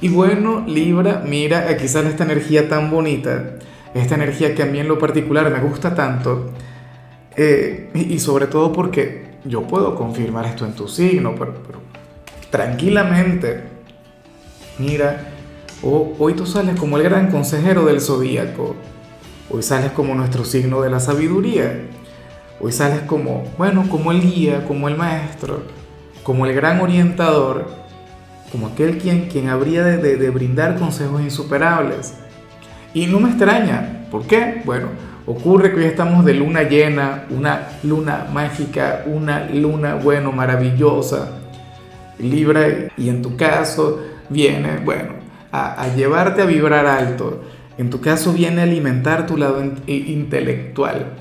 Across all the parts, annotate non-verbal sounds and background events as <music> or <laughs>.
Y bueno, Libra, mira, aquí sale esta energía tan bonita, esta energía que a mí en lo particular me gusta tanto, eh, y, sobre todo porque yo puedo confirmar esto en tu signo, pero, tranquilamente, mira, hoy tú sales como el gran consejero del zodíaco, hoy sales como nuestro signo de la sabiduría, hoy sales como, bueno, como el guía, como el maestro, como el gran orientador como aquel quien, quien habría de, brindar consejos insuperables. Y no me extraña, ¿por qué? Bueno, ocurre que hoy estamos de luna llena, una luna mágica, una luna, bueno, maravillosa, Libra, y en tu caso viene, bueno, a, llevarte a vibrar alto. En tu caso viene a alimentar tu lado intelectual.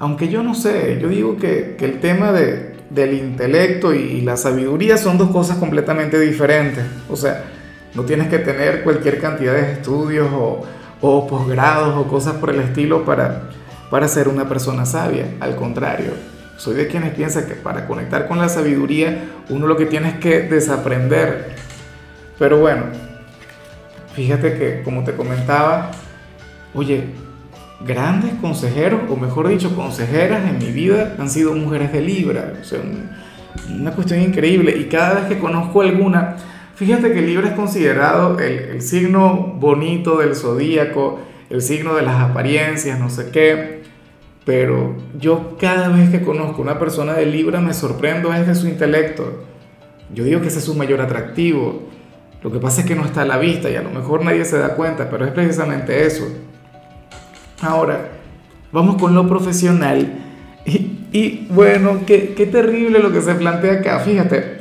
Aunque yo no sé, yo digo que el tema de, del intelecto y, la sabiduría son dos cosas completamente diferentes. O sea, no tienes que tener cualquier cantidad de estudios o, posgrados o cosas por el estilo para, para ser una persona sabia. Al contrario, soy de quienes piensan que para conectar con la sabiduría uno lo que tiene es que desaprender. Pero bueno, fíjate que como te comentaba, oye, grandes consejeros, o mejor dicho, consejeras en mi vida han sido mujeres de Libra. O sea, una cuestión increíble. Y cada vez que conozco alguna, fíjate que Libra es considerado el, signo bonito del zodíaco, el signo de las apariencias, no sé qué. Pero yo cada vez que conozco una persona de Libra me sorprendo es de su intelecto. Yo digo que ese es su mayor atractivo. Lo que pasa es que no está a la vista y a lo mejor nadie se da cuenta, pero es precisamente eso Ahora, vamos con lo profesional. Y, bueno, qué, qué terrible lo que se plantea acá. Fíjate,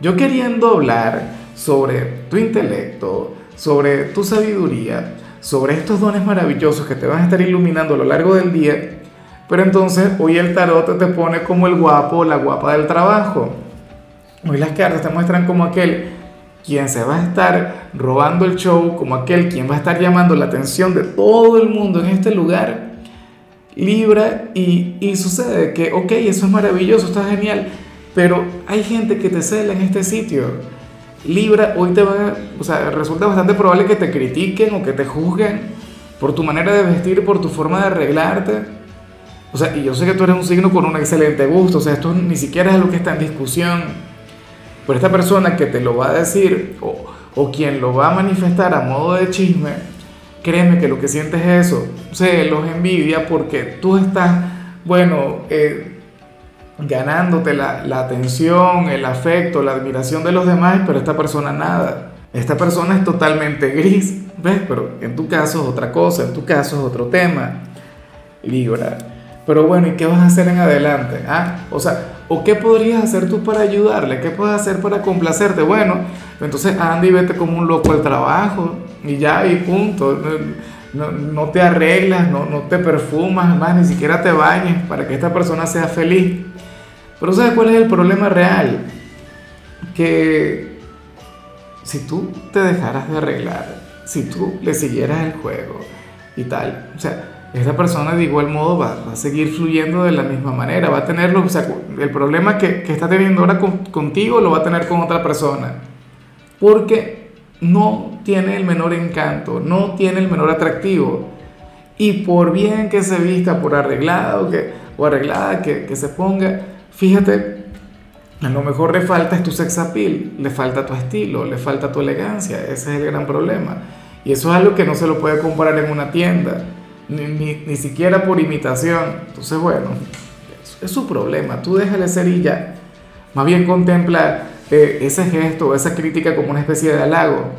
yo queriendo hablar sobre tu intelecto, sobre tu sabiduría, sobre estos dones maravillosos que te van a estar iluminando a lo largo del día, pero entonces hoy el tarot te pone como el guapo o la guapa del trabajo. Hoy las cartas te muestran como aquel quien se va a estar robando el show, como aquel quien va a estar llamando la atención de todo el mundo en este lugar, Libra, y, y sucede que, ok, eso es maravilloso, está genial, pero hay gente que te cela en este sitio. Libra, hoy te va, o sea, resulta bastante probable que te critiquen o que te juzguen por tu manera de vestir, por tu forma de arreglarte. O sea, y yo sé que tú eres un signo con un excelente gusto, o sea, esto ni siquiera es lo que está en discusión pero esta persona que te lo va a decir o, o quien lo va a manifestar a modo de chisme, créeme que lo que sientes es eso, los envidia porque tú estás, bueno, eh, ganándote la, la, atención, el afecto, la admiración de los demás, pero esta persona nada. Esta persona es totalmente gris, ¿ves? Pero en tu caso es otra cosa, en tu caso es otro tema. Libra. Pero bueno, ¿y qué vas a hacer en adelante? ¿Ah? O sea, ¿o qué podrías hacer tú para ayudarle? ¿Qué puedes hacer para complacerte? Bueno, entonces anda y vete como un loco al trabajo y ya, y punto. No, no te arreglas, no, no te perfumas, más ni siquiera te bañes para que esta persona sea feliz. Pero ¿sabes cuál es el problema real? Que si tú te dejaras de arreglar, si tú le siguieras el juego y tal, o sea, esa persona de igual modo va, a seguir fluyendo de la misma manera, va a tener o sea, el problema que, está teniendo ahora contigo lo va a tener con otra persona, porque no tiene el menor encanto, no tiene el menor atractivo, y por bien que se vista, por arreglado que, o arreglada que, que se ponga, fíjate, a lo mejor le falta es tu sex appeal, le falta tu estilo, le falta tu elegancia, ese es el gran problema, y eso es algo que no se lo puede comparar en una tienda ni, siquiera por imitación. Entonces, bueno, es, su problema, tú déjale ser y ya. Más bien contempla eh, ese gesto, esa crítica como una especie de halago.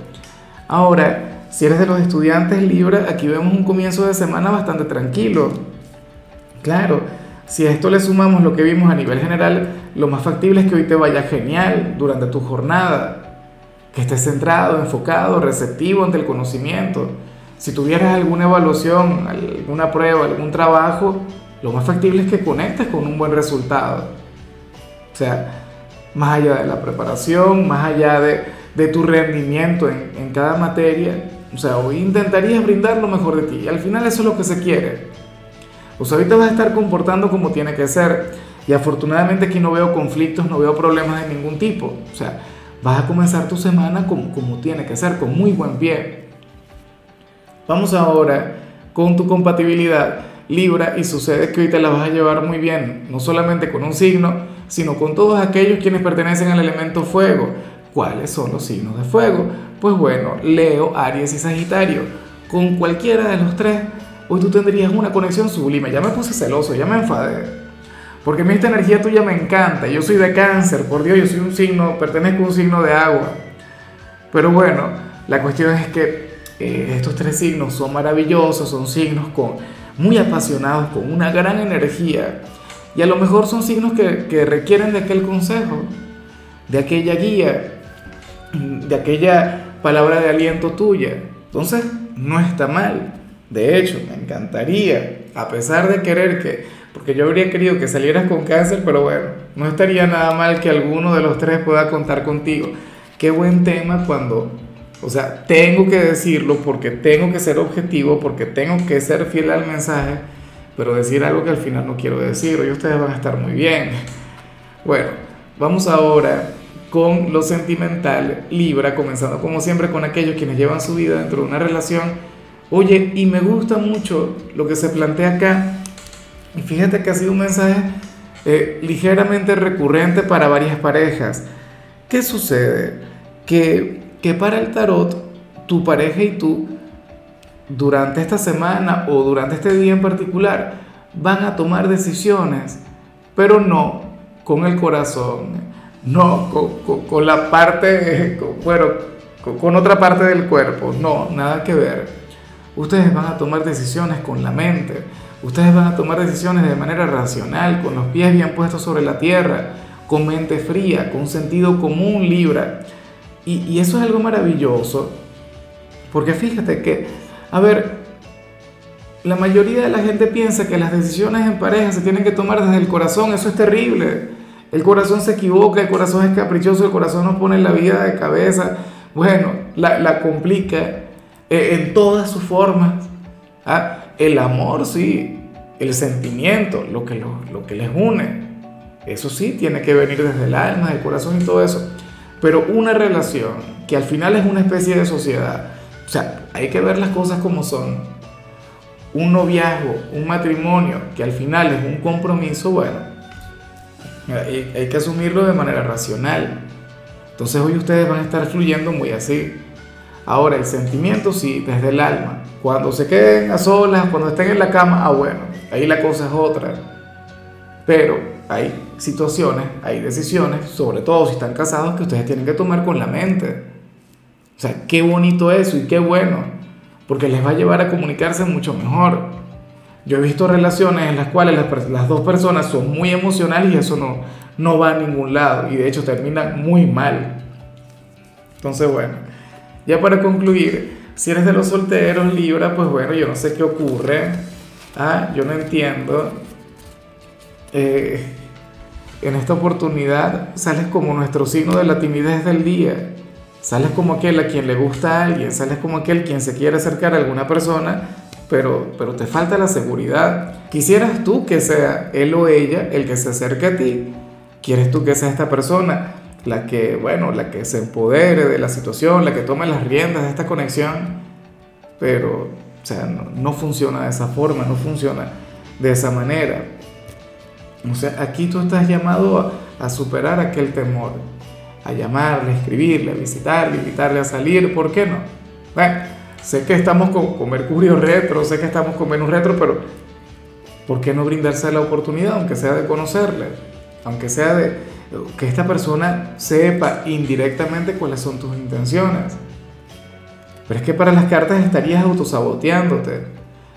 Ahora, si eres de los estudiantes libres, aquí vemos un comienzo de semana bastante tranquilo. Claro, si a esto le sumamos lo que vimos a nivel general, lo más factible es que hoy te vaya genial durante tu jornada, que estés centrado, enfocado, receptivo ante el conocimiento si tuvieras alguna evaluación, alguna prueba, algún trabajo, lo más factible es que conectes con un buen resultado. O sea, más allá de la preparación, más allá de, tu rendimiento en, en, cada materia, o sea, hoy intentarías brindar lo mejor de ti. Y al final eso es lo que se quiere. O sea, ahorita vas a estar comportando como tiene que ser. Y afortunadamente aquí no veo conflictos, no veo problemas de ningún tipo. O sea, vas a comenzar tu semana como, como tiene que ser, con muy buen pie. Vamos ahora con tu compatibilidad Libra y sucede que hoy te la vas a llevar muy bien, no solamente con un signo, sino con todos aquellos quienes pertenecen al elemento fuego. ¿Cuáles son los signos de fuego? Pues bueno, Leo, Aries y Sagitario. Con cualquiera de los tres, hoy tú tendrías una conexión sublime. Ya me puse celoso, ya me enfadé. Porque a mí esta energía tuya me encanta. Yo soy de cáncer, por Dios, yo soy un signo, pertenezco a un signo de agua. Pero bueno, la cuestión es que eh, estos tres signos son maravillosos, son signos con, muy apasionados, con una gran energía. Y a lo mejor son signos que, que requieren de aquel consejo, de aquella guía, de aquella palabra de aliento tuya. Entonces, no está mal. De hecho, me encantaría, a pesar de querer que, porque yo habría querido que salieras con cáncer, pero bueno, no estaría nada mal que alguno de los tres pueda contar contigo. Qué buen tema cuando o sea, tengo que decirlo porque tengo que ser objetivo, porque tengo que ser fiel al mensaje, pero decir algo que al final no quiero decir, hoy ustedes van a estar muy bien. Bueno, vamos ahora con lo sentimental, Libra, comenzando como siempre con aquellos quienes llevan su vida dentro de una relación. Oye, y me gusta mucho lo que se plantea acá, y fíjate que ha sido un mensaje eh, ligeramente recurrente para varias parejas. ¿Qué sucede? Que que para el tarot tu pareja y tú durante esta semana o durante este día en particular van a tomar decisiones, pero no con el corazón, no con, la parte, <laughs> bueno, con otra parte del cuerpo, no, nada que ver. Ustedes van a tomar decisiones con la mente, ustedes van a tomar decisiones de manera racional, con los pies bien puestos sobre la tierra, con mente fría, con sentido común, Libra. Y, eso es algo maravilloso, porque fíjate que, a ver, la mayoría de la gente piensa que las decisiones en pareja se tienen que tomar desde el corazón, eso es terrible. El corazón se equivoca, el corazón es caprichoso, el corazón nos pone la vida de cabeza, bueno, la, complica eh, en todas sus formas. ¿ah? El amor, sí, el sentimiento, lo que, lo, lo que les une, eso sí tiene que venir desde el alma, del corazón y todo eso. Pero una relación que al final es una especie de sociedad, o sea, hay que ver las cosas como son. Un noviazgo, un matrimonio, que al final es un compromiso, bueno, hay, que asumirlo de manera racional. Entonces hoy ustedes van a estar fluyendo muy así. Ahora, el sentimiento sí, desde el alma. Cuando se queden a solas, cuando estén en la cama, ah, bueno, ahí la cosa es otra. Pero hay situaciones, hay decisiones, sobre todo si están casados, que ustedes tienen que tomar con la mente. O sea, qué bonito eso y qué bueno, porque les va a llevar a comunicarse mucho mejor. Yo he visto relaciones en las cuales las, dos personas son muy emocionales y eso no, no va a ningún lado y de hecho terminan muy mal. Entonces, bueno, ya para concluir, si eres de los solteros, Libra, pues bueno, yo no sé qué ocurre. Ah, yo no entiendo. Eh, en esta oportunidad sales como nuestro signo de la timidez del día. Sales como aquel a quien le gusta a alguien, sales como aquel quien se quiere acercar a alguna persona, pero, pero te falta la seguridad. Quisieras tú que sea él o ella el que se acerque a ti. Quieres tú que sea esta persona la que, bueno, la que se empodere de la situación, la que tome las riendas de esta conexión, pero, o sea, no, no funciona de esa forma, no funciona de esa manera. O sea, aquí tú estás llamado a, superar aquel temor, a llamarle, a escribirle, a visitarle, invitarle a salir, ¿por qué no? Bueno, sé que estamos con, Mercurio retro, sé que estamos con Venus retro, pero ¿por qué no brindarse la oportunidad, aunque sea de conocerle? Aunque sea de que esta persona sepa indirectamente cuáles son tus intenciones. Pero es que para las cartas estarías autosaboteándote.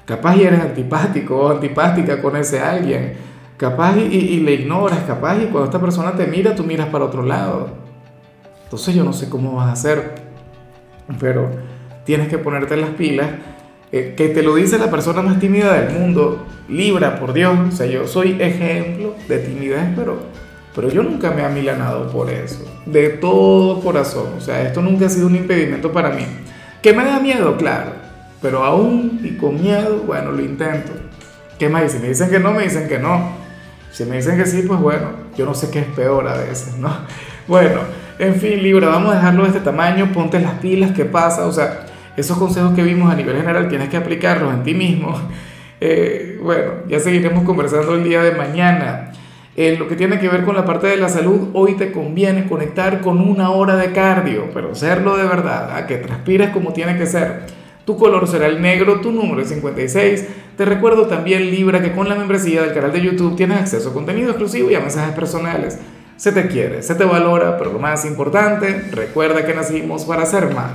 Capaz y eres antipático o antipática con ese alguien Capaz y, le ignoras, capaz y cuando esta persona te mira, tú miras para otro lado. Entonces yo no sé cómo vas a hacer, pero tienes que ponerte las pilas eh, que te lo dice la persona más tímida del mundo, Libra, por Dios, o sea, yo soy ejemplo de timidez, pero, pero yo nunca me he amilanado por eso, de todo corazón, o sea, esto nunca ha sido un impedimento para mí. ¿Que me da miedo? Claro, pero aún y con miedo, bueno, lo intento. ¿Qué más? Y si me dicen que no, me dicen que no. Si me dicen que sí, pues bueno, yo no sé qué es peor a veces, ¿no? Bueno, en fin, Libra, vamos a dejarlo de este tamaño, ponte las pilas, ¿qué pasa? O sea, esos consejos que vimos a nivel general tienes que aplicarlos en ti mismo. <laughs> Eh, bueno, ya seguiremos conversando el día de mañana. En lo que tiene que ver con la parte de la salud, hoy te conviene conectar con una hora de cardio, pero hacerlo de verdad, a que transpires como tiene que ser. Tu color será el negro, tu número es 56. Te recuerdo también, Libra, que con la membresía del canal de YouTube tienes acceso a contenido exclusivo y a mensajes personales. Se te quiere, se te valora, pero lo más importante, recuerda que nacimos para ser más.